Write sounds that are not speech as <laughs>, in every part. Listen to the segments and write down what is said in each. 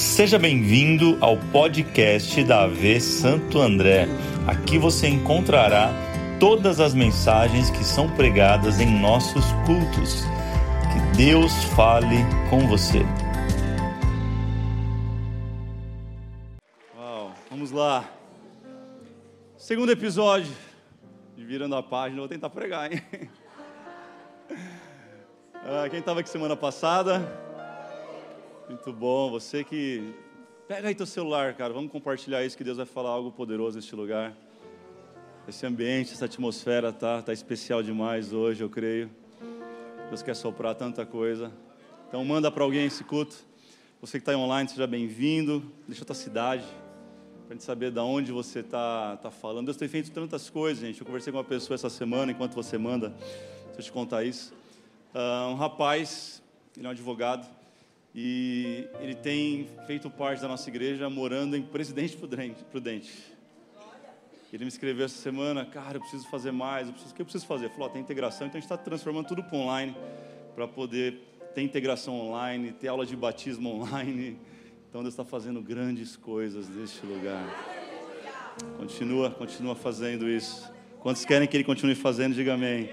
Seja bem-vindo ao podcast da AV Santo André. Aqui você encontrará todas as mensagens que são pregadas em nossos cultos. Que Deus fale com você. Uau, vamos lá. Segundo episódio de Virando a Página, vou tentar pregar, hein? <laughs> Ah, quem estava aqui semana passada? Muito bom. Você que. Pega aí teu celular, cara. Vamos compartilhar isso, que Deus vai falar algo poderoso neste lugar. Esse ambiente, essa atmosfera tá, tá especial demais hoje, eu creio. Deus quer soprar tanta coisa. Então manda para alguém esse culto. Você que está online, seja bem-vindo. Deixa a tua cidade, para gente saber de onde você está tá falando. Deus tem feito tantas coisas, gente. Eu conversei com uma pessoa essa semana, enquanto você manda, deixa eu te contar isso. Uh, um rapaz, ele é um advogado, e ele tem feito parte da nossa igreja morando em Presidente Prudente. Ele me escreveu essa semana, cara, eu preciso fazer mais, eu preciso, o que eu preciso fazer? Ele falou, oh, tem integração, então a gente está transformando tudo para online, para poder ter integração online, ter aula de batismo <laughs> online. Então Deus está fazendo grandes coisas neste lugar. Continua, continua fazendo isso. Quantos querem que Ele continue fazendo, diga amém.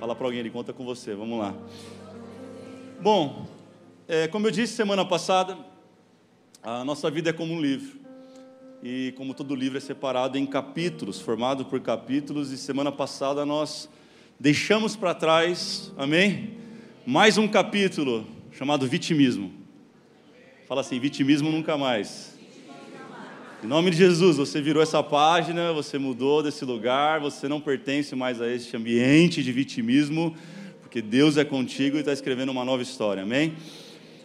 Fala para alguém, ele conta com você. Vamos lá. Bom, é, como eu disse semana passada, a nossa vida é como um livro. E como todo livro é separado em capítulos, formado por capítulos, e semana passada nós deixamos para trás, amém? Mais um capítulo chamado vitimismo. Fala assim, vitimismo nunca mais. Em nome de Jesus, você virou essa página, você mudou desse lugar, você não pertence mais a este ambiente de vitimismo, porque Deus é contigo e está escrevendo uma nova história, amém?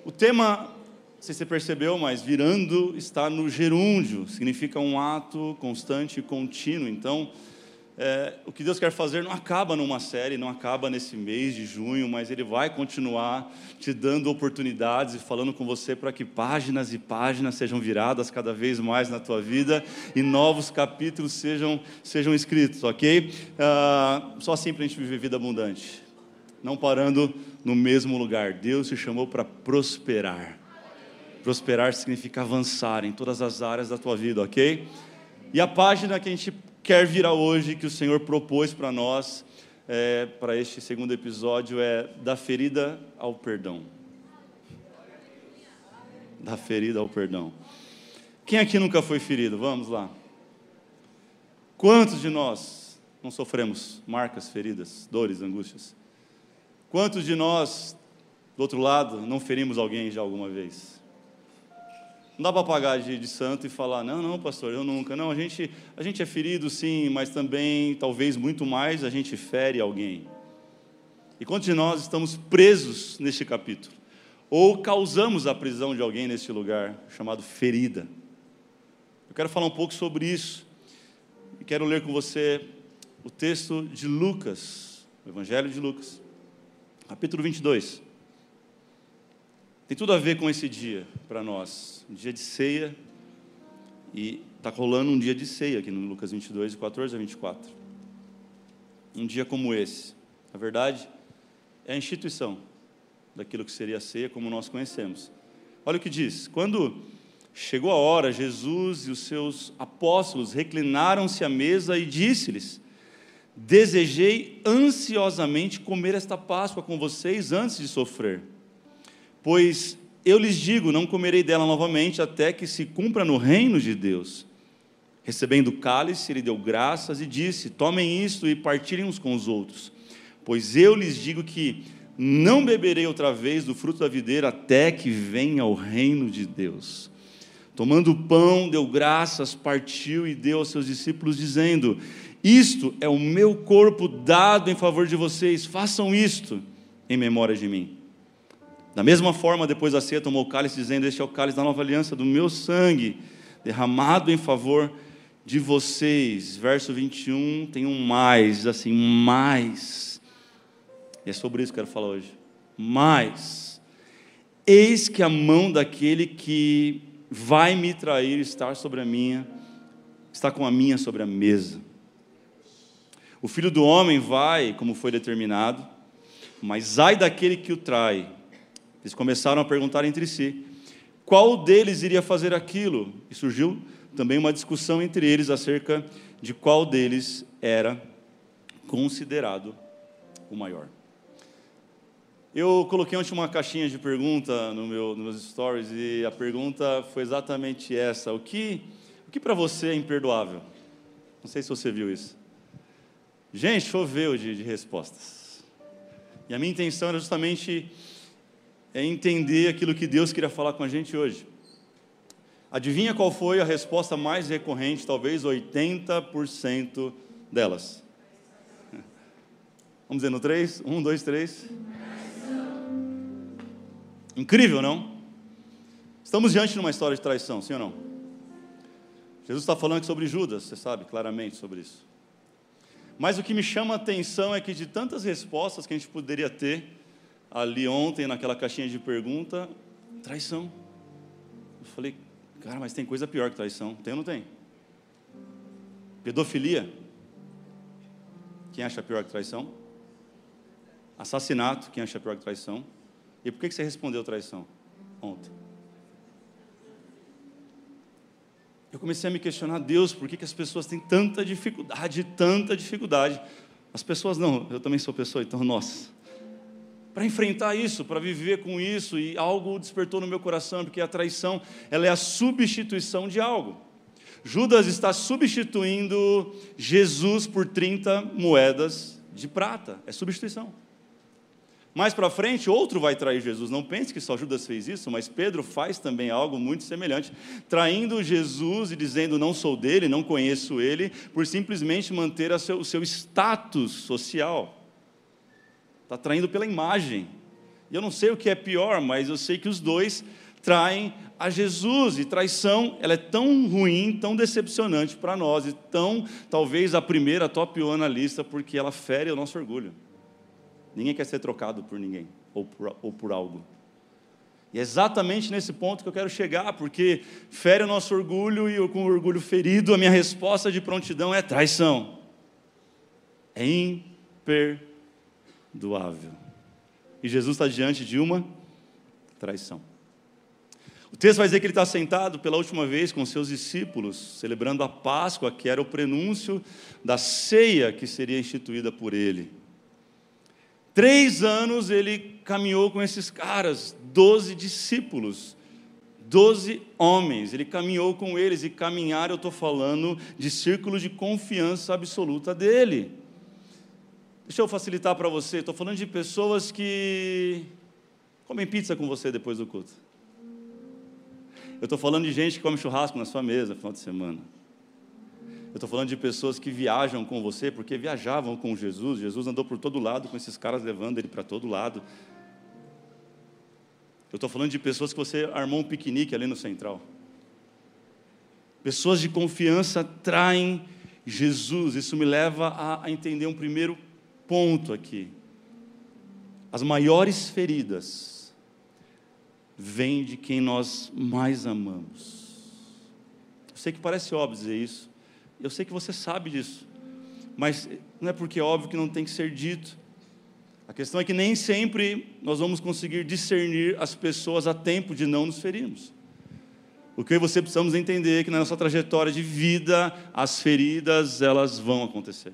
O tema, não sei se você percebeu, mas virando está no gerúndio, significa um ato constante e contínuo, então é, o que Deus quer fazer não acaba numa série, não acaba nesse mês de junho, mas Ele vai continuar te dando oportunidades e falando com você para que páginas e páginas sejam viradas cada vez mais na tua vida e novos capítulos sejam, sejam escritos, ok? Ah, só assim para a gente viver vida abundante, não parando no mesmo lugar. Deus te chamou para prosperar. Prosperar significa avançar em todas as áreas da tua vida, ok? E a página que a gente quer virar hoje, que o Senhor propôs para nós, é, para este segundo episódio, é da ferida ao perdão. Da ferida ao perdão. Quem aqui nunca foi ferido? Vamos lá. Quantos de nós não sofremos marcas, feridas, dores, angústias? Quantos de nós, do outro lado, não ferimos alguém já alguma vez? Não dá para pagar de, de, santo e falar, não, não, pastor, eu nunca. Não, a gente, a gente é ferido sim, mas também, talvez muito mais, a gente fere alguém. E quantos de nós estamos presos neste capítulo? Ou causamos a prisão de alguém neste lugar, chamado ferida? Eu quero falar um pouco sobre isso. E quero ler com você o texto de Lucas, o Evangelho de Lucas, capítulo 22. Tem tudo a ver com esse dia para nós, um dia de ceia, e está rolando um dia de ceia aqui no Lucas 22, de 14 a 24. Um dia como esse, na verdade, é a instituição daquilo que seria a ceia como nós conhecemos. Olha o que diz: quando chegou a hora, Jesus e os seus apóstolos reclinaram-se à mesa e disse-lhes: Desejei ansiosamente comer esta Páscoa com vocês antes de sofrer. Pois eu lhes digo: não comerei dela novamente até que se cumpra no reino de Deus. Recebendo o cálice, ele deu graças e disse: Tomem isto e partilhem uns com os outros. Pois eu lhes digo que não beberei outra vez do fruto da videira até que venha o reino de Deus. Tomando o pão, deu graças, partiu e deu aos seus discípulos, dizendo: Isto é o meu corpo dado em favor de vocês, façam isto em memória de mim. Da mesma forma, depois da ceia, tomou o cálice, dizendo: Este é o cálice da nova aliança, do meu sangue, derramado em favor de vocês. Verso 21 tem um mais, assim, mais. E é sobre isso que eu quero falar hoje. Mais. Eis que a mão daquele que vai me trair está sobre a minha, está com a minha sobre a mesa. O filho do homem vai, como foi determinado, mas ai daquele que o trai. Eles começaram a perguntar entre si: qual deles iria fazer aquilo. E surgiu também uma discussão entre eles acerca de qual deles era considerado o maior. Eu coloquei ontem uma caixinha de pergunta no meu, nos meus stories e a pergunta foi exatamente essa: o que, o que para você é imperdoável? Não sei se você viu isso. Gente, choveu de, de respostas. E a minha intenção era justamente é entender aquilo que Deus queria falar com a gente hoje. Adivinha qual foi a resposta mais recorrente, talvez 80% delas? Vamos dizer no 3? 1, 2, 3. Incrível, não? Estamos diante de uma história de traição, sim ou não? Jesus está falando sobre Judas, você sabe claramente sobre isso. Mas o que me chama a atenção é que de tantas respostas que a gente poderia ter ali ontem naquela caixinha de pergunta, traição. Eu falei, cara, mas tem coisa pior que traição. Tem ou não tem? Pedofilia. Quem acha pior que traição? Assassinato. Quem acha pior que traição? E por que você respondeu traição ontem? Eu comecei a me questionar, Deus, por que, que as pessoas têm tanta dificuldade, tanta dificuldade? As pessoas não, eu também sou pessoa, então, nossa. Para enfrentar isso, para viver com isso, e algo despertou no meu coração, porque a traição, ela é a substituição de algo. Judas está substituindo Jesus por 30 moedas de prata, é substituição. Mais para frente, outro vai trair Jesus. Não pense que só Judas fez isso, mas Pedro faz também algo muito semelhante, traindo Jesus e dizendo: Não sou dele, não conheço ele, por simplesmente manter o seu, seu status social. Está traindo pela imagem. E eu não sei o que é pior, mas eu sei que os dois traem a Jesus. E traição, ela é tão ruim, tão decepcionante para nós, e tão, talvez, a primeira top one na lista, porque ela fere o nosso orgulho. Ninguém quer ser trocado por ninguém ou por, ou por algo. E é exatamente nesse ponto que eu quero chegar, porque fere o nosso orgulho e eu, com o orgulho ferido, a minha resposta de prontidão é traição. É imperdoável. E Jesus está diante de uma traição. O texto vai dizer que ele está sentado pela última vez com seus discípulos, celebrando a Páscoa, que era o prenúncio da ceia que seria instituída por ele. Três anos ele caminhou com esses caras, doze discípulos, doze homens. Ele caminhou com eles, e caminhar eu estou falando de círculo de confiança absoluta dele. Deixa eu facilitar para você, estou falando de pessoas que comem pizza com você depois do culto. Eu estou falando de gente que come churrasco na sua mesa no final de semana. Eu estou falando de pessoas que viajam com você, porque viajavam com Jesus. Jesus andou por todo lado com esses caras levando ele para todo lado. Eu estou falando de pessoas que você armou um piquenique ali no central. Pessoas de confiança traem Jesus. Isso me leva a, entender um primeiro ponto aqui. As maiores feridas vêm de quem nós mais amamos. Eu sei que parece óbvio dizer isso, eu sei que você sabe disso, mas não é porque é óbvio que não tem que ser dito. A questão é que nem sempre nós vamos conseguir discernir as pessoas a tempo de não nos ferirmos. O que você precisamos entender é que na nossa trajetória de vida, as feridas, elas vão acontecer.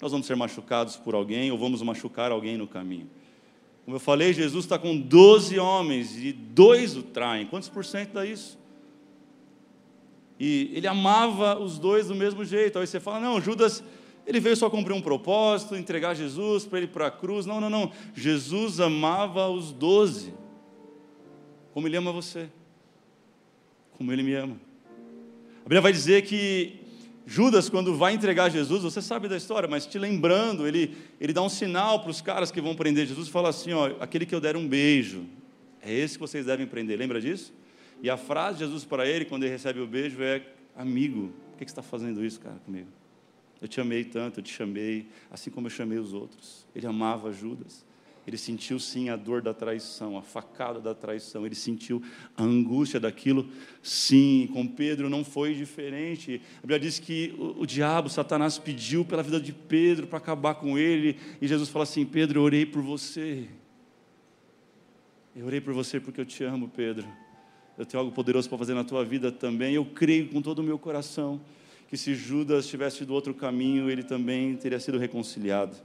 Nós vamos ser machucados por alguém ou vamos machucar alguém no caminho. Como eu falei, Jesus está com 12 homens e dois o traem. Quantos por cento dá isso? E ele amava os dois do mesmo jeito. Aí você fala, não, Judas, ele veio só cumprir um propósito, entregar Jesus para ele para a cruz. Não, não, não. Jesus amava os doze, como ele ama você, como ele me ama. A Bíblia vai dizer que Judas, quando vai entregar Jesus, você sabe da história, mas te lembrando, ele, ele dá um sinal para os caras que vão prender Jesus e fala assim: ó, aquele que eu der um beijo, é esse que vocês devem prender. Lembra disso? E a frase de Jesus para ele, quando ele recebe o beijo, é: Amigo, por que você está fazendo isso, cara, comigo? Eu te amei tanto, eu te chamei, assim como eu chamei os outros. Ele amava Judas. Ele sentiu sim a dor da traição, a facada da traição, ele sentiu a angústia daquilo, sim. Com Pedro não foi diferente. A Bíblia diz que o, o diabo, Satanás, pediu pela vida de Pedro para acabar com ele, e Jesus fala assim: Pedro, eu orei por você. Eu orei por você porque eu te amo, Pedro. Eu tenho algo poderoso para fazer na tua vida também. Eu creio com todo o meu coração que se Judas tivesse do outro caminho, ele também teria sido reconciliado.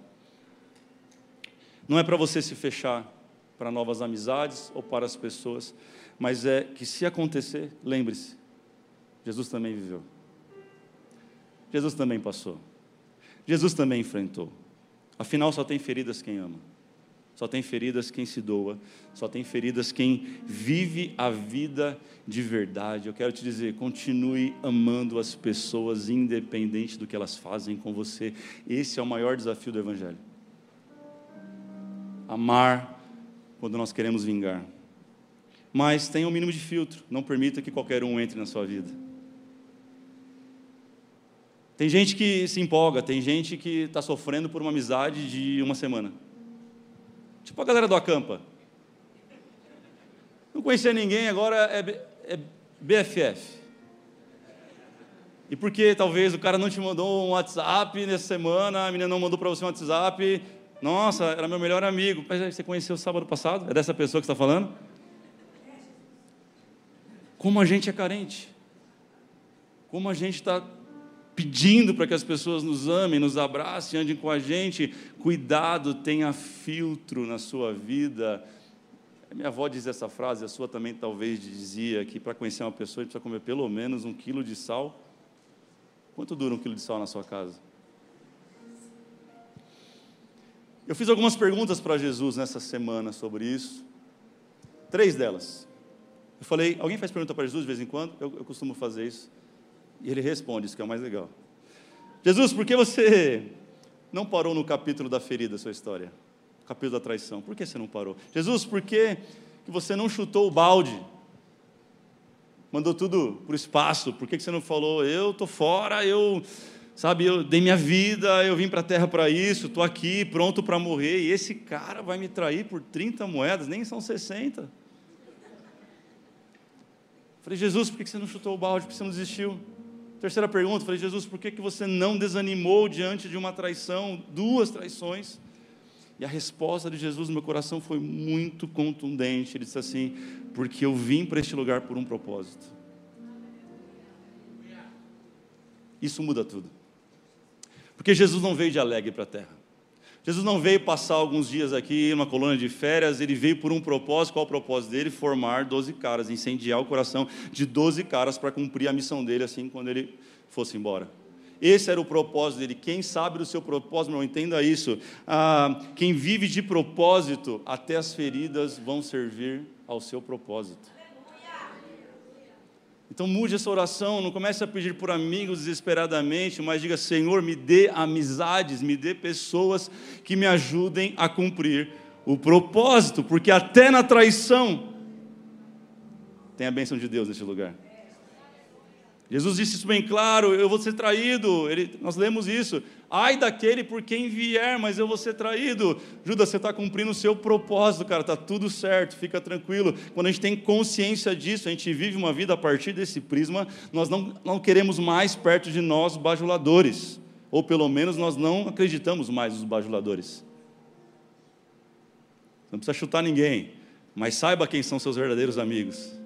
Não é para você se fechar para novas amizades ou para as pessoas, mas é que se acontecer, lembre-se, Jesus também viveu. Jesus também passou. Jesus também enfrentou. Afinal, só tem feridas quem ama. Só tem feridas quem se doa, só tem feridas quem vive a vida de verdade. Eu quero te dizer, continue amando as pessoas, independente do que elas fazem com você. Esse é o maior desafio do Evangelho. Amar quando nós queremos vingar. Mas tenha um mínimo de filtro, não permita que qualquer um entre na sua vida. Tem gente que se empolga, tem gente que está sofrendo por uma amizade de uma semana. Tipo a galera do Acampa. Não conhecia ninguém, agora é, é BFF. E porque talvez o cara não te mandou um WhatsApp nessa semana, a menina não mandou para você um WhatsApp, nossa, era meu melhor amigo. Mas você conheceu sábado passado? É dessa pessoa que está falando? Como a gente é carente. Como a gente está pedindo para que as pessoas nos amem, nos abracem, andem com a gente. Cuidado, tenha filtro na sua vida. Minha avó diz essa frase, a sua também talvez dizia que para conhecer uma pessoa precisa comer pelo menos um quilo de sal. Quanto dura um quilo de sal na sua casa? Eu fiz algumas perguntas para Jesus nessa semana sobre isso. Três delas. Eu falei, alguém faz pergunta para Jesus de vez em quando? Eu, eu costumo fazer isso. E ele responde, isso que é o mais legal. Jesus, por que você não parou no capítulo da ferida, sua história? Capítulo da traição. Por que você não parou? Jesus, por que você não chutou o balde? Mandou tudo para o espaço. Por que você não falou, eu estou fora, eu, sabe, eu dei minha vida, eu vim para a terra para isso, estou aqui, pronto para morrer, e esse cara vai me trair por 30 moedas, nem são 60. Falei, Jesus, por que você não chutou o balde? Por que você não desistiu? Terceira pergunta, falei, Jesus, por que, que você não desanimou diante de uma traição, duas traições? E a resposta de Jesus no meu coração foi muito contundente. Ele disse assim: Porque eu vim para este lugar por um propósito. Isso muda tudo. Porque Jesus não veio de alegre para a terra. Jesus não veio passar alguns dias aqui numa colônia de férias, ele veio por um propósito. Qual o propósito dele? Formar 12 caras, incendiar o coração de 12 caras para cumprir a missão dele assim quando ele fosse embora. Esse era o propósito dele. Quem sabe do seu propósito, não entenda isso. Ah, quem vive de propósito, até as feridas vão servir ao seu propósito. Então mude essa oração, não comece a pedir por amigos desesperadamente, mas diga: Senhor, me dê amizades, me dê pessoas que me ajudem a cumprir o propósito, porque até na traição tem a bênção de Deus nesse lugar. Jesus disse isso bem claro: eu vou ser traído. Ele, nós lemos isso. Ai daquele por quem vier, mas eu vou ser traído. Judas, você está cumprindo o seu propósito, cara, está tudo certo, fica tranquilo. Quando a gente tem consciência disso, a gente vive uma vida a partir desse prisma, nós não, não queremos mais perto de nós bajuladores, ou pelo menos nós não acreditamos mais nos bajuladores. Não precisa chutar ninguém, mas saiba quem são seus verdadeiros amigos.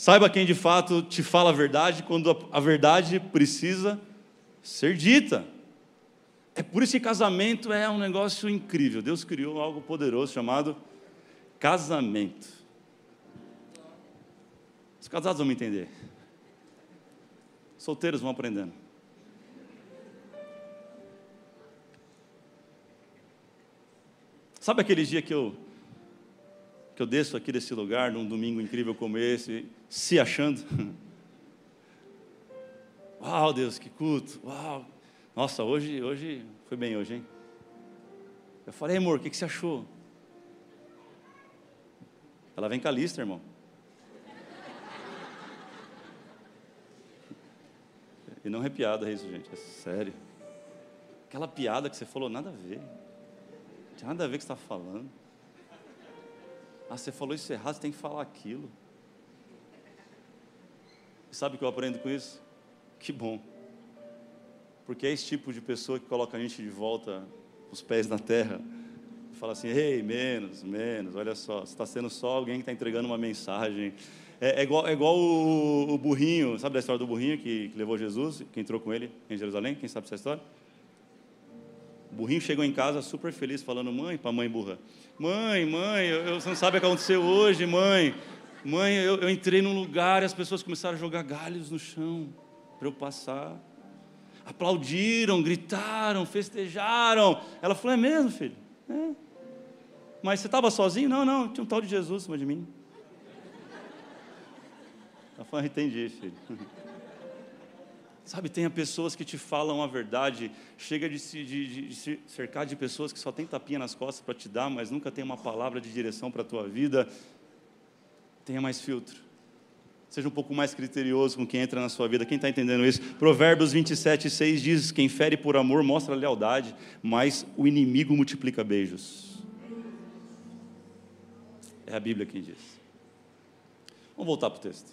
Saiba quem de fato te fala a verdade quando a verdade precisa ser dita. É por isso que casamento é um negócio incrível. Deus criou algo poderoso chamado casamento. Os casados vão me entender. Solteiros vão aprendendo. Sabe aquele dia que eu que eu desço aqui desse lugar num domingo incrível como esse, se achando? <laughs> Uau, Deus, que culto. Uau. Nossa, hoje, hoje foi bem hoje, hein? Eu falei, amor, o que, que você achou? Ela vem com a lista, irmão. <laughs> E não é piada isso, gente, é sério. Aquela piada que você falou, nada a ver. Não tinha nada a ver o que você está falando. Ah, você falou isso errado, você tem que falar aquilo. E sabe o que eu aprendo com isso? Que bom. Porque é esse tipo de pessoa que coloca a gente de volta os pés na terra. E fala assim, ei, menos, menos, olha só, você está sendo só alguém que está entregando uma mensagem. É, é, igual, é igual o, o, burrinho, sabe da história do burrinho que, que, levou Jesus, que entrou com ele em Jerusalém? Quem sabe essa história? O burrinho chegou em casa super feliz, falando: Mãe, para mãe burra: Mãe, mãe, eu, você não sabe o que aconteceu hoje, mãe. Mãe, eu, eu entrei num lugar e as pessoas começaram a jogar galhos no chão para eu passar. Aplaudiram, gritaram, festejaram. Ela falou: É mesmo, filho? É. Mas você estava sozinho? Não, não, tinha um tal de Jesus em cima de mim. Ela falou: Entendi, filho. Sabe, tenha pessoas que te falam a verdade, chega de se, de, de se cercar de pessoas que só tem tapinha nas costas para te dar, mas nunca tem uma palavra de direção para a tua vida. Tenha mais filtro. Seja um pouco mais criterioso com quem entra na sua vida. Quem está entendendo isso? Provérbios 27, 6 diz: Quem fere por amor mostra lealdade, mas o inimigo multiplica beijos. É a Bíblia quem diz. Vamos voltar para o texto.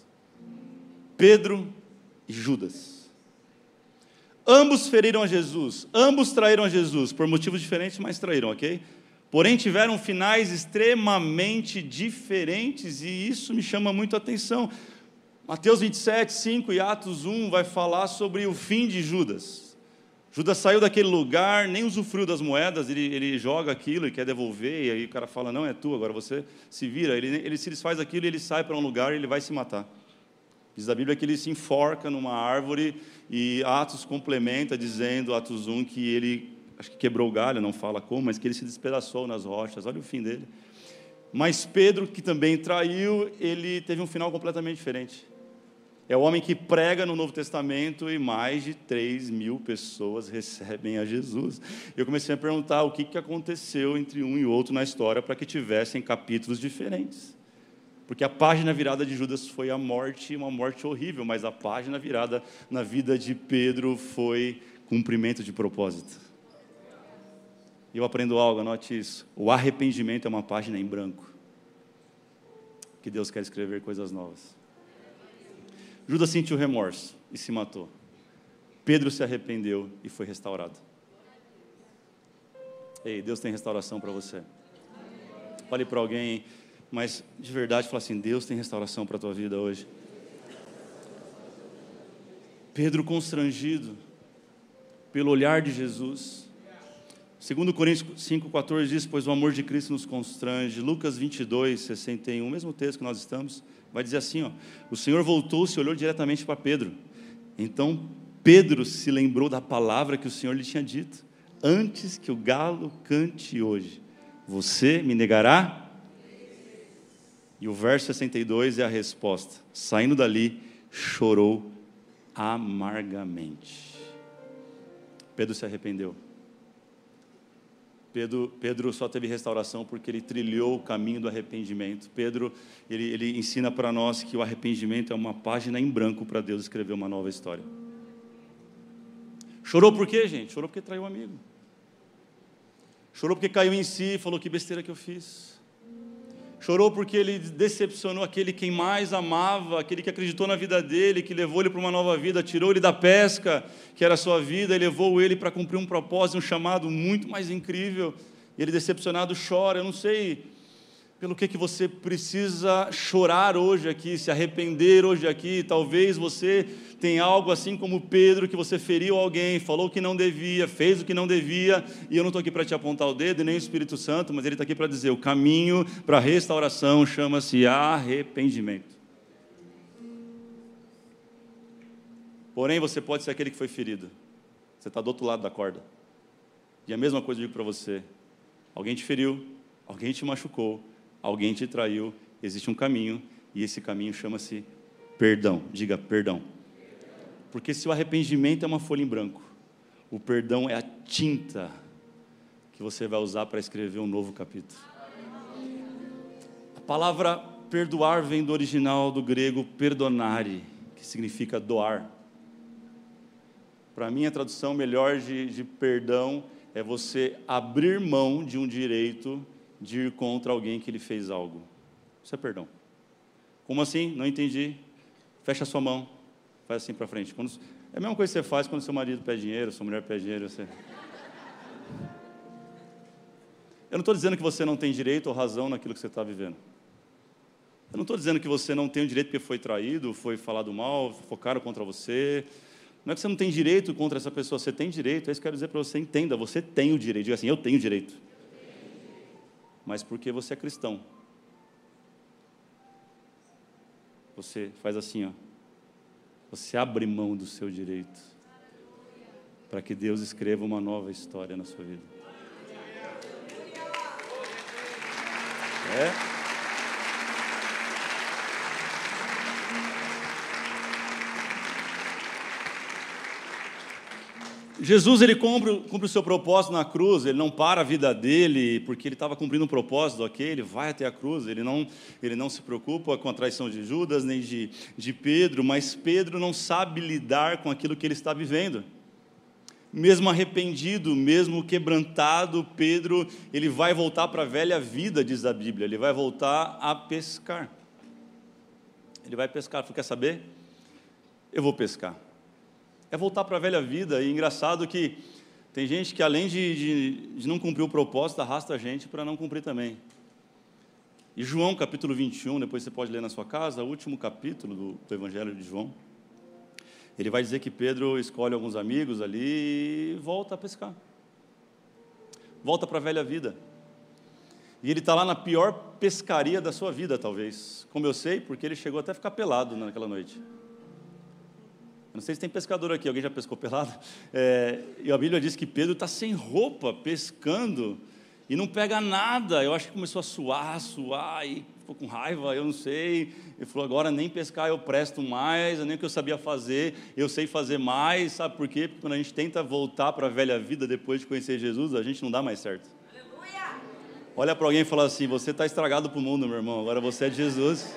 Pedro e Judas. Ambos feriram a Jesus, ambos traíram a Jesus, por motivos diferentes, mas traíram, ok? Porém, tiveram finais extremamente diferentes, e isso me chama muito a atenção. Mateus 27, 5 e Atos 1 vai falar sobre o fim de Judas. Judas saiu daquele lugar, nem usufruiu das moedas, ele, ele joga aquilo e quer devolver, e aí o cara fala: Não, é tu, agora você se vira. Ele, ele se desfaz aquilo e ele sai para um lugar e ele vai se matar. Diz a Bíblia que ele se enforca numa árvore e Atos complementa dizendo, Atos 1, que ele, acho que quebrou o galho, não fala como, mas que ele se despedaçou nas rochas. Olha o fim dele. Mas Pedro, que também traiu, ele teve um final completamente diferente. É o homem que prega no Novo Testamento e mais de 3 mil pessoas recebem a Jesus. Eu comecei a perguntar o que, que aconteceu entre um e outro na história para que tivessem capítulos diferentes. Porque a página virada de Judas foi a morte, uma morte horrível, mas a página virada na vida de Pedro foi cumprimento de propósito. Eu aprendo algo, anote isso. O arrependimento é uma página em branco. Que Deus quer escrever coisas novas. Judas sentiu remorso e se matou. Pedro se arrependeu e foi restaurado. Ei, Deus tem restauração para você. Fale para alguém, mas de verdade fala assim: Deus tem restauração para a tua vida hoje. Pedro constrangido pelo olhar de Jesus. Segundo Coríntios 5,14 diz, pois o amor de Cristo nos constrange. Lucas 22, 61, o mesmo texto que nós estamos, vai dizer assim, ó, o Senhor voltou-se e olhou diretamente para Pedro. Então Pedro se lembrou da palavra que o Senhor lhe tinha dito. Antes que o galo cante hoje, você me negará e o verso 62 é a resposta. Saindo dali, chorou amargamente. Pedro se arrependeu. Pedro, Pedro só teve restauração porque ele trilhou o caminho do arrependimento. Pedro, ele, ele ensina para nós que o arrependimento é uma página em branco para Deus escrever uma nova história. Chorou por quê, gente? Chorou porque traiu um amigo. Chorou porque caiu em si e falou que besteira que eu fiz. Chorou porque ele decepcionou aquele quem mais amava, aquele que acreditou na vida dele, que levou ele para uma nova vida, tirou ele da pesca, que era a sua vida, e levou ele para cumprir um propósito, um chamado muito mais incrível. E ele decepcionado chora. Eu não sei pelo que, que você precisa chorar hoje aqui, se arrepender hoje aqui. Talvez você tenha algo assim como Pedro, que você feriu alguém, falou o que não devia, fez o que não devia, e eu não estou aqui para te apontar o dedo, nem o Espírito Santo, mas ele está aqui para dizer: o caminho para a restauração chama-se arrependimento. Porém, você pode ser aquele que foi ferido, você está do outro lado da corda. E a mesma coisa eu digo para você: alguém te feriu, alguém te machucou, alguém te traiu, existe um caminho, e esse caminho chama-se perdão. Diga perdão. Porque se o arrependimento é uma folha em branco, o perdão é a tinta que você vai usar para escrever um novo capítulo. A palavra perdoar vem do original do grego perdonare, que significa doar. Para mim, a tradução melhor de, de perdão é você abrir mão de um direito de ir contra alguém que lhe fez algo. Isso é perdão. Como assim? Não entendi. Fecha sua mão. Faz assim para frente. Quando, é a mesma coisa que você faz quando seu marido pede dinheiro, sua mulher pede dinheiro. Você... Eu não estou dizendo que você não tem direito ou razão naquilo que você está vivendo. Eu não estou dizendo que você não tem o direito porque foi traído, foi falado mal, focaram contra você. Não é que você não tem direito contra essa pessoa, você tem direito. É isso que eu quero dizer para você, entenda, você tem o direito. Diga assim, eu tenho direito. Mas porque você é cristão. Você faz assim, ó. Você abre mão do seu direito para que Deus escreva uma nova história na sua vida. É? Jesus ele cumpre, cumpre, o seu propósito na cruz, ele não para a vida dele porque ele estava cumprindo um propósito aqui, ele vai até a cruz, ele não, ele não se preocupa com a traição de Judas nem de, de Pedro, mas Pedro não sabe lidar com aquilo que ele está vivendo. Mesmo arrependido, mesmo quebrantado, Pedro ele vai voltar para a velha vida, diz a Bíblia, ele vai voltar a pescar. Ele vai pescar, quer saber? Eu vou pescar é voltar para a velha vida. E engraçado que tem gente que, além de, de, de não cumprir o propósito, arrasta a gente para não cumprir também. E João, capítulo 21, depois você pode ler na sua casa, o último capítulo do, do Evangelho de João. Ele vai dizer que Pedro escolhe alguns amigos ali e volta a pescar. Volta para a velha vida. E ele está lá na pior pescaria da sua vida, talvez. Como eu sei, porque ele chegou até a ficar pelado naquela noite. Não sei se tem pescador aqui, alguém já pescou pelado? É, e a Bíblia diz que Pedro está sem roupa, pescando, e não pega nada. Eu acho que começou a suar, suar, e ficou com raiva, eu não sei. Ele falou: agora nem pescar eu presto mais, nem o que eu sabia fazer, eu sei fazer mais. Sabe por quê? Porque quando a gente tenta voltar para a velha vida depois de conhecer Jesus, a gente não dá mais certo. Aleluia! Olha para alguém e fala assim: você está estragado para o mundo, meu irmão, agora você é de Jesus.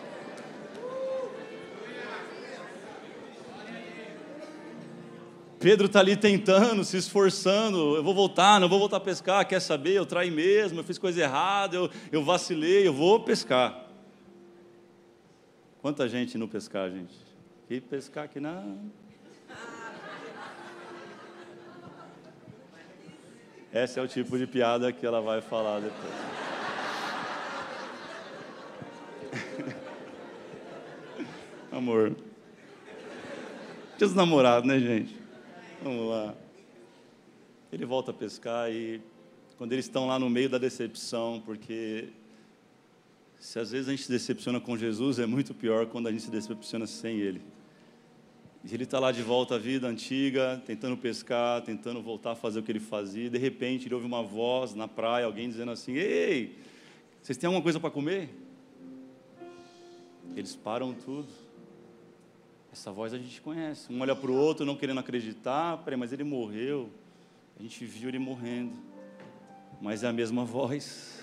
Pedro está ali tentando, se esforçando. Eu vou voltar, não vou voltar a pescar. Quer saber? Eu traí mesmo, eu fiz coisa errada, eu, eu vacilei, eu vou pescar. Quanta gente no pescar, gente? Que pescar que não. Esse é o tipo de piada que ela vai falar depois. <laughs> Amor. Tinha os namorados, né, gente? Vamos lá. Ele volta a pescar e quando eles estão lá no meio da decepção, porque se às vezes a gente se decepciona com Jesus, é muito pior quando a gente se decepciona sem Ele. E ele está lá de volta à vida antiga, tentando pescar, tentando voltar a fazer o que ele fazia. E de repente ele ouve uma voz na praia, alguém dizendo assim: Ei, vocês têm alguma coisa para comer? Eles param tudo. Essa voz a gente conhece. Um olha para o outro não querendo acreditar, peraí, mas ele morreu. A gente viu ele morrendo. Mas é a mesma voz.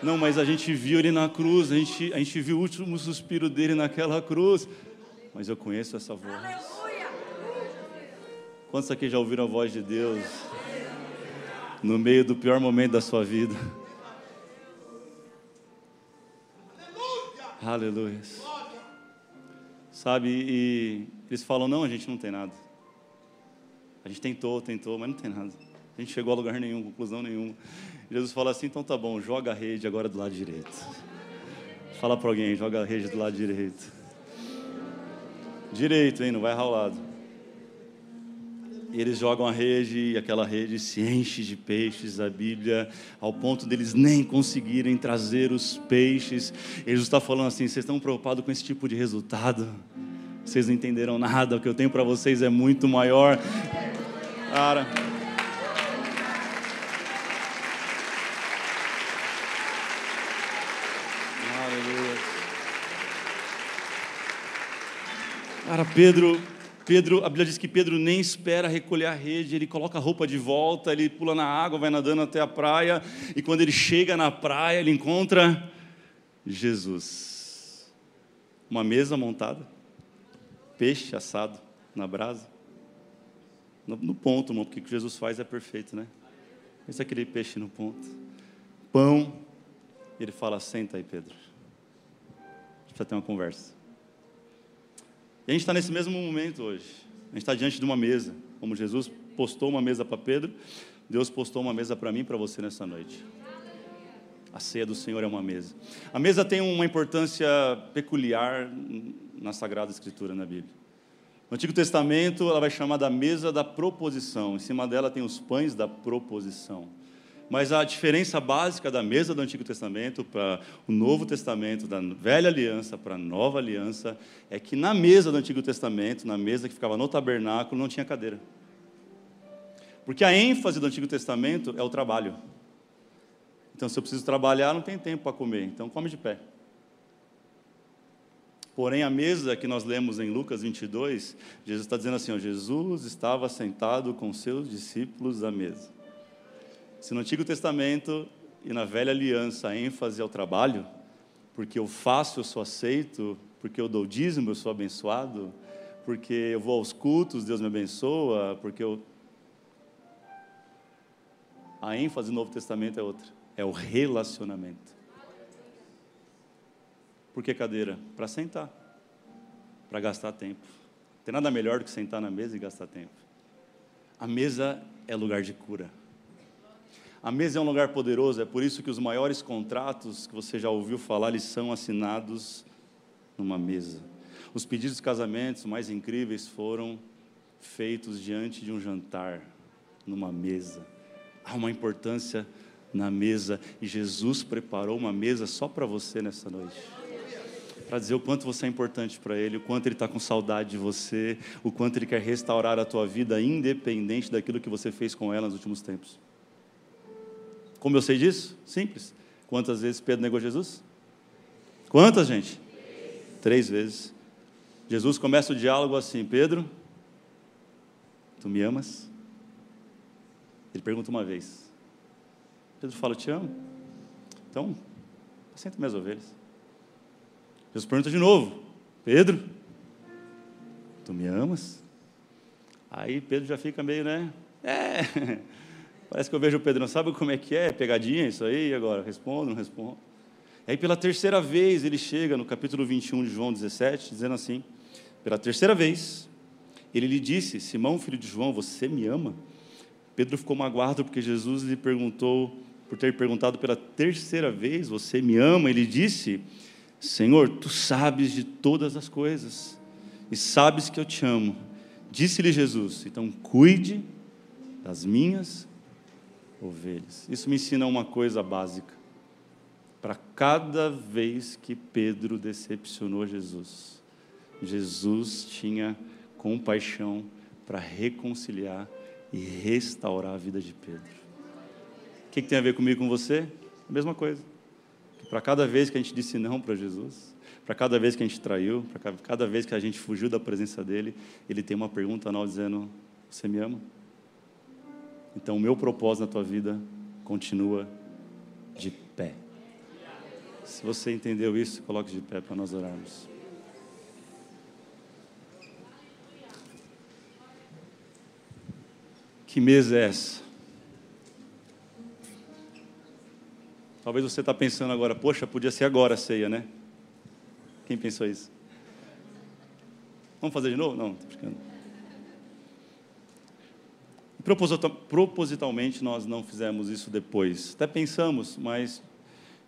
Não, mas a gente viu ele na cruz, a gente, a gente viu o último suspiro dele naquela cruz. Mas eu conheço essa voz. Quantos aqui já ouviram a voz de Deus no meio do pior momento da sua vida? Aleluia. Sabe? E eles falam: não, a gente não tem nada. A gente tentou, tentou, mas não tem nada. A gente chegou a lugar nenhum, conclusão nenhuma. Jesus fala assim: então tá bom, joga a rede agora do lado direito. Fala para alguém: joga a rede do lado direito. Direito, hein? Não vai errar o lado. E eles jogam a rede e aquela rede se enche de peixes, a Bíblia, ao ponto deles nem conseguirem trazer os peixes. Jesus está falando assim: vocês estão preocupados com esse tipo de resultado? Vocês não entenderam nada, o que eu tenho para vocês é muito maior. Cara. Aleluia. Cara, Pedro Pedro, a Bíblia diz que Pedro nem espera recolher a rede, ele coloca a roupa de volta, ele pula na água, vai nadando até a praia, e quando ele chega na praia, ele encontra Jesus. Uma mesa montada, peixe assado na brasa. No, no ponto, irmão, porque o que Jesus faz é perfeito, né? Esse é aquele peixe no ponto. Pão. Ele fala: Senta aí, Pedro. A gente precisa ter uma conversa. E a gente está nesse mesmo momento hoje. A gente está diante de uma mesa. Como Jesus postou uma mesa para Pedro, Deus postou uma mesa para mim e para você nessa noite. A ceia do Senhor é uma mesa. A mesa tem uma importância peculiar na Sagrada Escritura, na Bíblia. No Antigo Testamento, ela vai chamar da mesa da proposição. Em cima dela tem os pães da proposição. Mas a diferença básica da mesa do Antigo Testamento para o Novo Testamento, da Velha Aliança para a Nova Aliança, é que na mesa do Antigo Testamento, na mesa que ficava no tabernáculo, não tinha cadeira. Porque a ênfase do Antigo Testamento é o trabalho. Então, se eu preciso trabalhar, não tem tempo para comer, então come de pé. Porém, a mesa que nós lemos em Lucas 22, Jesus está dizendo assim: ó, Jesus estava sentado com seus discípulos à mesa. Se no Antigo Testamento e na Velha Aliança a ênfase é o trabalho, porque eu faço, eu sou aceito, porque eu dou dízimo, eu sou abençoado, porque eu vou aos cultos, Deus me abençoa, porque eu. A ênfase do Novo Testamento é outra, é o relacionamento. Por que cadeira? Para sentar, para gastar tempo. Tem nada melhor do que sentar na mesa e gastar tempo. A mesa é lugar de cura. A mesa é um lugar poderoso, é por isso que os maiores contratos que você já ouviu falar, eles são assinados numa mesa. Os pedidos de casamentos mais incríveis foram feitos diante de um jantar, numa mesa. Há uma importância na mesa e Jesus preparou uma mesa só para você nessa noite. Para dizer o quanto você é importante para Ele, o quanto Ele está com saudade de você, o quanto Ele quer restaurar a tua vida, independente daquilo que você fez com ela nos últimos tempos. Como eu sei disso? Simples. Quantas vezes Pedro negou Jesus? Quantas, gente? Três, Três vezes. Jesus começa o diálogo assim: Pedro, tu me amas? Ele pergunta uma vez. Pedro fala: te amo. Então, apacenta minhas ovelhas. Jesus pergunta de novo: Pedro, tu me amas? Aí Pedro já fica meio, né? É. <laughs> Parece que eu vejo o Pedro, não sabe como é que é? Pegadinha isso aí, agora respondo, não respondo. Aí pela terceira vez ele chega no capítulo 21 de João 17, dizendo assim: pela terceira vez, ele lhe disse: Simão, filho de João, você me ama? Pedro ficou magoado porque Jesus lhe perguntou, por ter perguntado pela terceira vez: Você me ama? Ele disse: Senhor, tu sabes de todas as coisas e sabes que eu te amo. Disse-lhe Jesus: Então cuide das minhas ovelhas. Isso me ensina uma coisa básica. Para cada vez que Pedro decepcionou Jesus, Jesus tinha compaixão para reconciliar e restaurar a vida de Pedro. O que, que tem a ver comigo com você? A mesma coisa. Para cada vez que a gente disse não para Jesus, para cada vez que a gente traiu, para cada vez que a gente fugiu da presença dele, ele tem uma pergunta nova dizendo: Você me ama? Então, o meu propósito na tua vida continua de pé. Se você entendeu isso, coloque de pé para nós orarmos. Que mesa é essa? Talvez você está pensando agora, poxa, podia ser agora a ceia, né? Quem pensou isso? Vamos fazer de novo? Não, estou brincando. Propositalmente nós não fizemos isso depois. Até pensamos, mas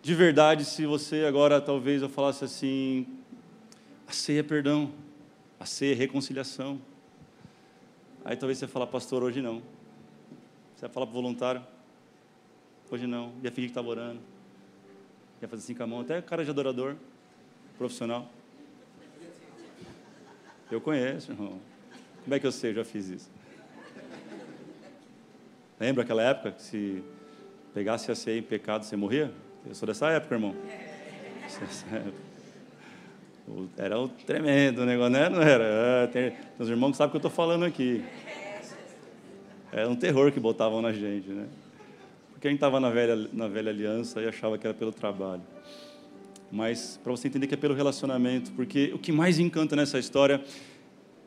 de verdade, se você agora talvez eu falasse assim, a ceia é perdão, a ceia é reconciliação. Aí talvez você fala, pastor, hoje não. Você vai falar para o voluntário, hoje não. Ia fingir que estava orando. Ia fazer assim com a mão, até cara de adorador, profissional. Eu conheço, irmão. Como é que eu sei? Eu já fiz isso. Lembra aquela época que se pegasse a ceia em pecado, você morria? Eu sou dessa época, irmão. Era um tremendo negócio, né? Não era? É, tem, os irmãos que sabem o que eu estou falando aqui. Era um terror que botavam na gente, né? Porque a gente estava na velha, na velha aliança e achava que era pelo trabalho. Mas para você entender que é pelo relacionamento, porque o que mais encanta nessa história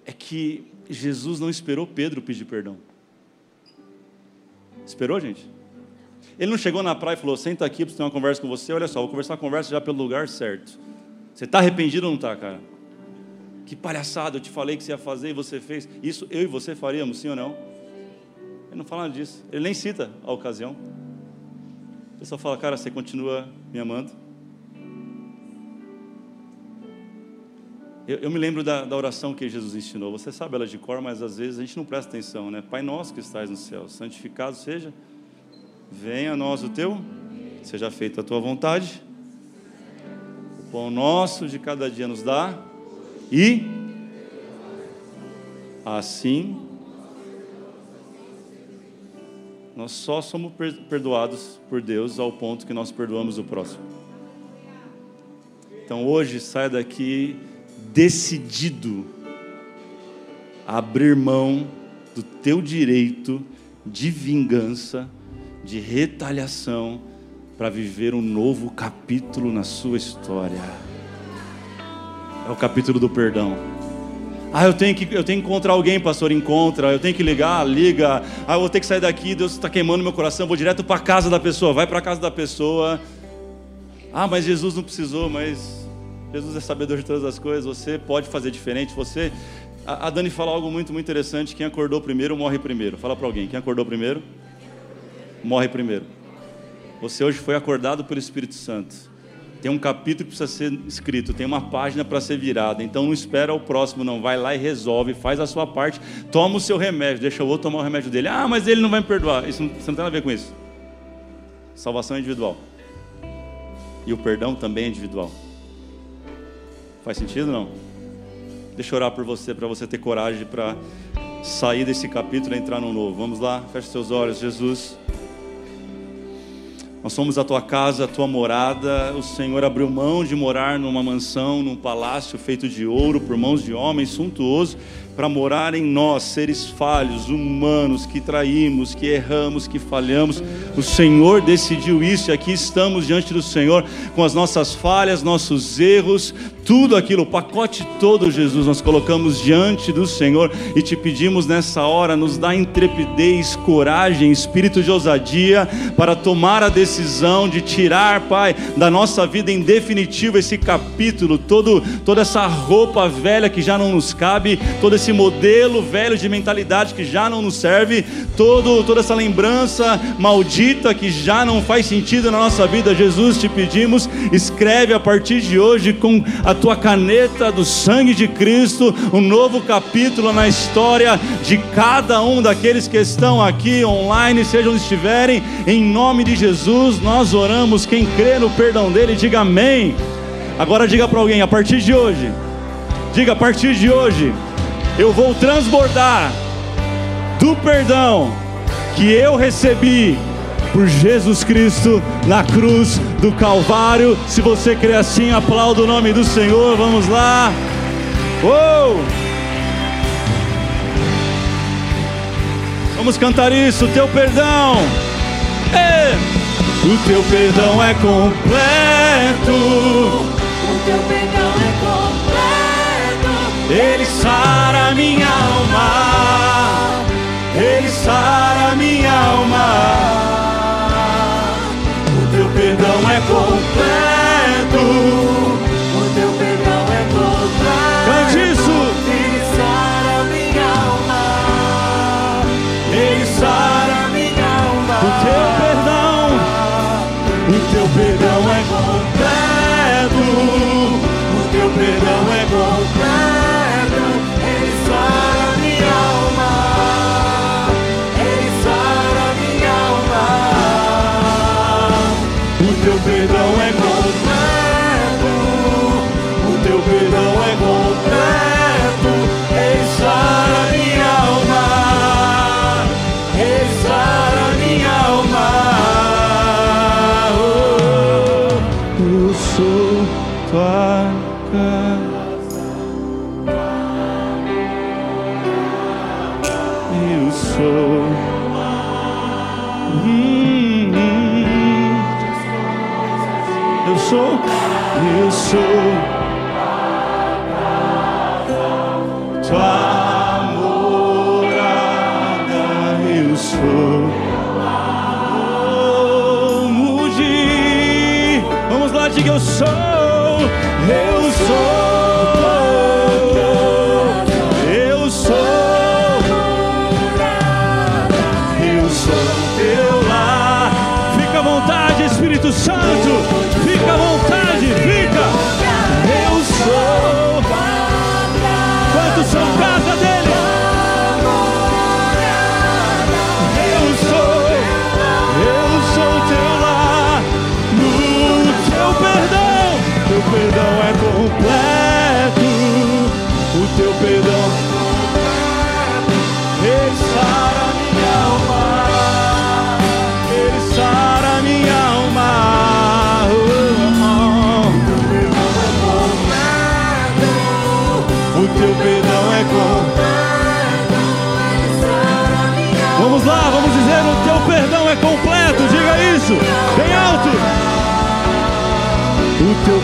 é que Jesus não esperou Pedro pedir perdão. Esperou, gente? Ele não chegou na praia e falou: senta aqui para ter uma conversa com você. Olha só, vou conversar uma conversa já pelo lugar certo. Você está arrependido ou não está, cara? Que palhaçada, eu te falei que você ia fazer e você fez. Isso eu e você faríamos, sim ou não? Ele não fala disso. Ele nem cita a ocasião. Você só fala, cara, você continua me amando? Eu, eu me lembro da, da, oração que Jesus ensinou. Você sabe ela de cor, mas às vezes a gente não presta atenção, né? Pai nosso que estás no céu, santificado seja, venha a nós o teu, seja feita a tua vontade. O pão nosso de cada dia nos dá e assim nós só somos perdoados por Deus ao ponto que nós perdoamos o próximo. Então hoje sai daqui decidido a abrir mão do teu direito de vingança, de retaliação, para viver um novo capítulo na sua história. É o capítulo do perdão. Ah, eu tenho que, eu tenho que encontrar alguém, pastor, encontra. Eu tenho que ligar, liga. Ah, eu vou ter que sair daqui, Deus está queimando meu coração. Vou direto para casa da pessoa. Vai para casa da pessoa. Ah, mas Jesus não precisou, mas Jesus é sabedor de todas as coisas, você pode fazer diferente. Você, a, Dani fala algo muito, muito interessante: quem acordou primeiro morre primeiro. Fala para alguém: quem acordou primeiro morre primeiro. Você hoje foi acordado pelo Espírito Santo. Tem um capítulo que precisa ser escrito, tem uma página para ser virada. Então não espera o próximo, não. Vai lá e resolve, faz a sua parte, toma o seu remédio, deixa o outro tomar o remédio dele. Ah, mas ele não vai me perdoar. Isso não, você não tem nada a ver com isso. Salvação é individual. E o perdão também é individual. Faz sentido não? Deixa eu orar por você, para você ter coragem para sair desse capítulo e entrar no novo. Vamos lá, feche seus olhos, Jesus. Nós somos a tua casa, a tua morada. O Senhor abriu mão de morar numa mansão, num palácio feito de ouro por mãos de homens suntuoso para morar em nós, seres falhos, humanos, que traímos, que erramos, que falhamos. O Senhor decidiu isso e aqui estamos diante do Senhor com as nossas falhas, nossos erros, tudo aquilo, o pacote todo, Jesus, nós colocamos diante do Senhor e te pedimos nessa hora, nos dá intrepidez, coragem, espírito de ousadia para tomar a decisão de tirar, Pai, da nossa vida em definitivo esse capítulo, todo, toda essa roupa velha que já não nos cabe, todo esse esse modelo velho de mentalidade que já não nos serve, todo, toda essa lembrança maldita que já não faz sentido na nossa vida. Jesus, te pedimos, escreve a partir de hoje com a tua caneta do sangue de Cristo um novo capítulo na história de cada um daqueles que estão aqui online, seja onde estiverem, em nome de Jesus, nós oramos. Quem crê no perdão dele, diga amém. Agora diga para alguém, a partir de hoje, diga a partir de hoje, eu vou transbordar do perdão que eu recebi por Jesus Cristo na cruz do Calvário. Se você crê assim, aplauda o nome do Senhor. Vamos lá. Vamos cantar isso, teu perdão. É. O teu perdão é completo. O teu perdão. Ele sara minha alma, Ele sara minha alma. O teu perdão é completo,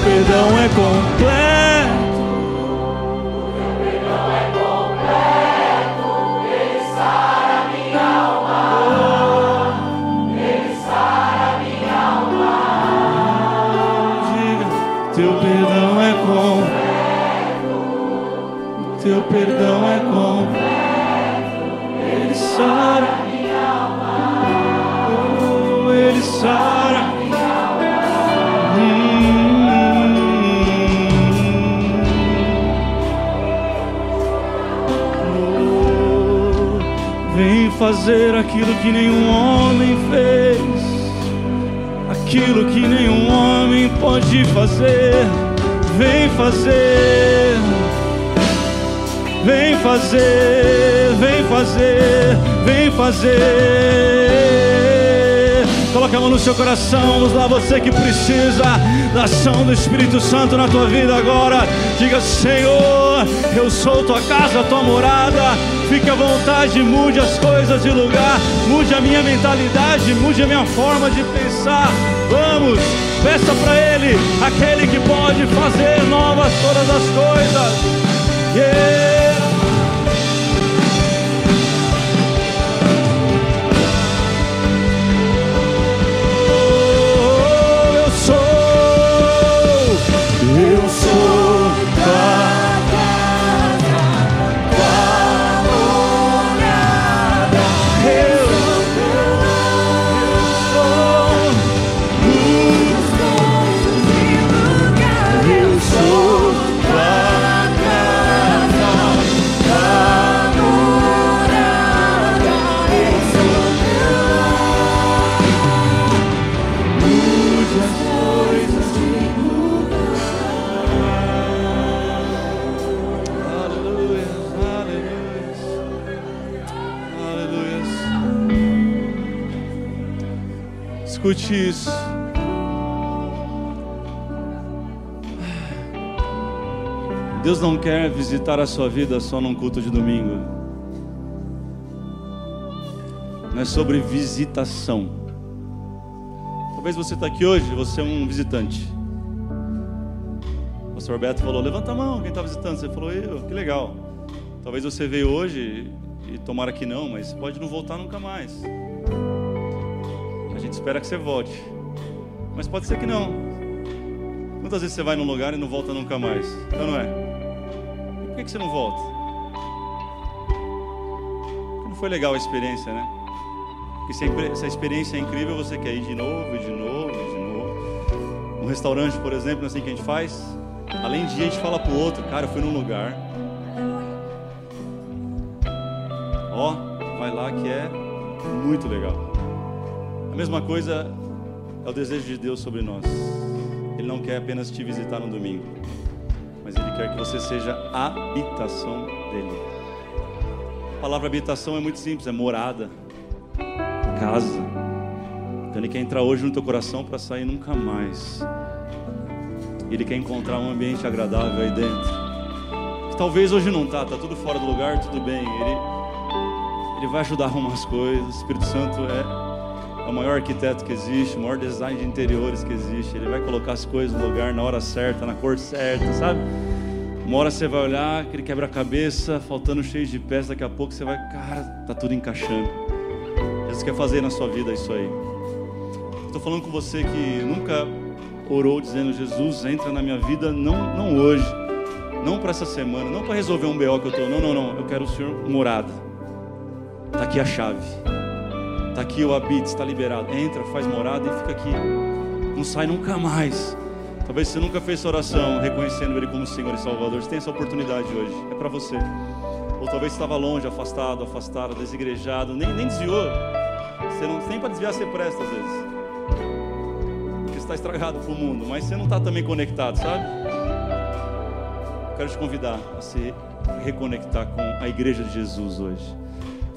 O teu perdão é completo. Diga, teu perdão é completo. Teu perdão é completo. Ele sara minha alma. Oh, ele sara. Fazer aquilo que nenhum homem fez aquilo que nenhum homem pode fazer. Vem fazer, vem fazer, vem fazer, vem fazer. Coloque a mão no seu coração, vamos lá, você que precisa da ação do Espírito Santo na tua vida agora. Diga, Senhor, eu sou tua casa, tua morada. Fique à vontade, mude as coisas de lugar, mude a minha mentalidade, mude a minha forma de pensar. Vamos, peça para Ele, aquele que pode fazer novas todas as coisas. Yeah. Escute isso. Deus não quer visitar a sua vida só num culto de domingo. Não é sobre visitação. Talvez você está aqui hoje, você é um visitante. O pastor Roberto falou: levanta a mão, quem está visitando? Você falou: eu, que legal. Talvez você veio hoje e tomara que não, mas pode não voltar nunca mais. Gente espera que você volte, mas pode ser que não. Quantas vezes você vai num lugar e não volta nunca mais? Então não é? E por que você não volta? Porque não foi legal a experiência, né? Porque se a experiência é incrível, você quer ir de novo, de novo, de novo. Um restaurante, por exemplo, não é assim que a gente faz? Além de ir, a gente fala pro outro, cara, eu fui num lugar. Ó, vai lá que é muito legal. Mesma coisa é o desejo de Deus sobre nós. Ele não quer apenas te visitar no domingo, mas Ele quer que você seja a habitação dele. A palavra habitação é muito simples, é morada, casa. Então Ele quer entrar hoje no teu coração para sair nunca mais. Ele quer encontrar um ambiente agradável aí dentro. Talvez hoje não tá, tá tudo fora do lugar, tudo bem. Ele, ele vai ajudar a arrumar as coisas. O Espírito Santo é o maior arquiteto que existe, o maior design de interiores que existe. Ele vai colocar as coisas no lugar, na hora certa, na cor certa, sabe? Uma hora você vai olhar, aquele quebra-cabeça, faltando cheio de peças, daqui a pouco você vai, cara, tá tudo encaixando. Jesus quer fazer na sua vida isso aí. Estou falando com você que nunca orou dizendo, Jesus, entra na minha vida, não, não hoje, não para essa semana, não para resolver um BO que eu tô, não, não, não, eu quero o Senhor morada. Tá aqui a chave. Tá aqui o habite, está liberado. Entra, faz morada e fica aqui. Não sai nunca mais. Talvez você nunca fez essa oração reconhecendo Ele como Senhor e Salvador. Você tem essa oportunidade hoje. É para você. Ou talvez estava longe, afastado, afastado, desigrejado, nem, nem desviou. Você não tem para desviar, você presta às vezes. Questão está estragado para o mundo, mas você não está também conectado, sabe? Quero te convidar a se reconectar com a igreja de Jesus hoje.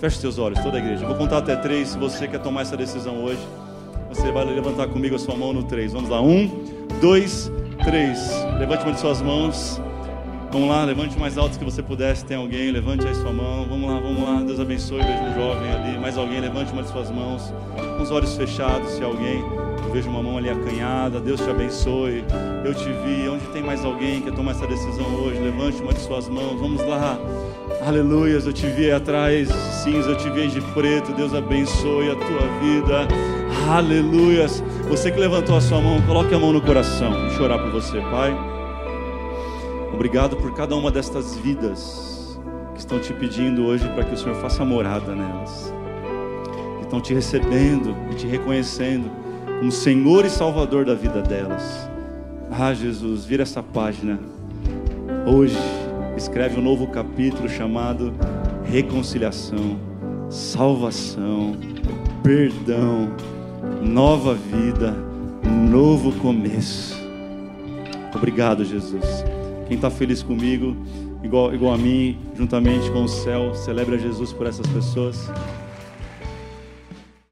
Feche seus olhos, toda a igreja. vou contar até três. Se você quer tomar essa decisão hoje, você vai levantar comigo a sua mão no três. Vamos lá. Um, dois, três. Levante uma de suas mãos. Vamos lá, levante mais alto que você puder. Se tem alguém, levante aí sua mão. Vamos lá, vamos lá. Deus abençoe. Vejo um jovem ali. Mais alguém, levante uma de suas mãos. Com os olhos fechados, se alguém. Eu vejo uma mão ali acanhada. Deus te abençoe. Eu te vi. Onde tem mais alguém que quer tomar essa decisão hoje? Levante uma de suas mãos. Vamos lá. Aleluias. Eu te vi atrás, cinza. Eu te vi de preto. Deus abençoe a tua vida. Aleluias. Você que levantou a sua mão, coloque a mão no coração. Vou chorar por você, Pai. Obrigado por cada uma destas vidas que estão te pedindo hoje para que o Senhor faça morada nelas. Que estão te recebendo e te reconhecendo como Senhor e Salvador da vida delas. Ah, Jesus, vira essa página. Hoje escreve um novo capítulo chamado Reconciliação, Salvação, Perdão, Nova Vida, Novo Começo. Obrigado, Jesus. Quem está feliz comigo, igual, igual a mim, juntamente com o céu, celebra Jesus por essas pessoas.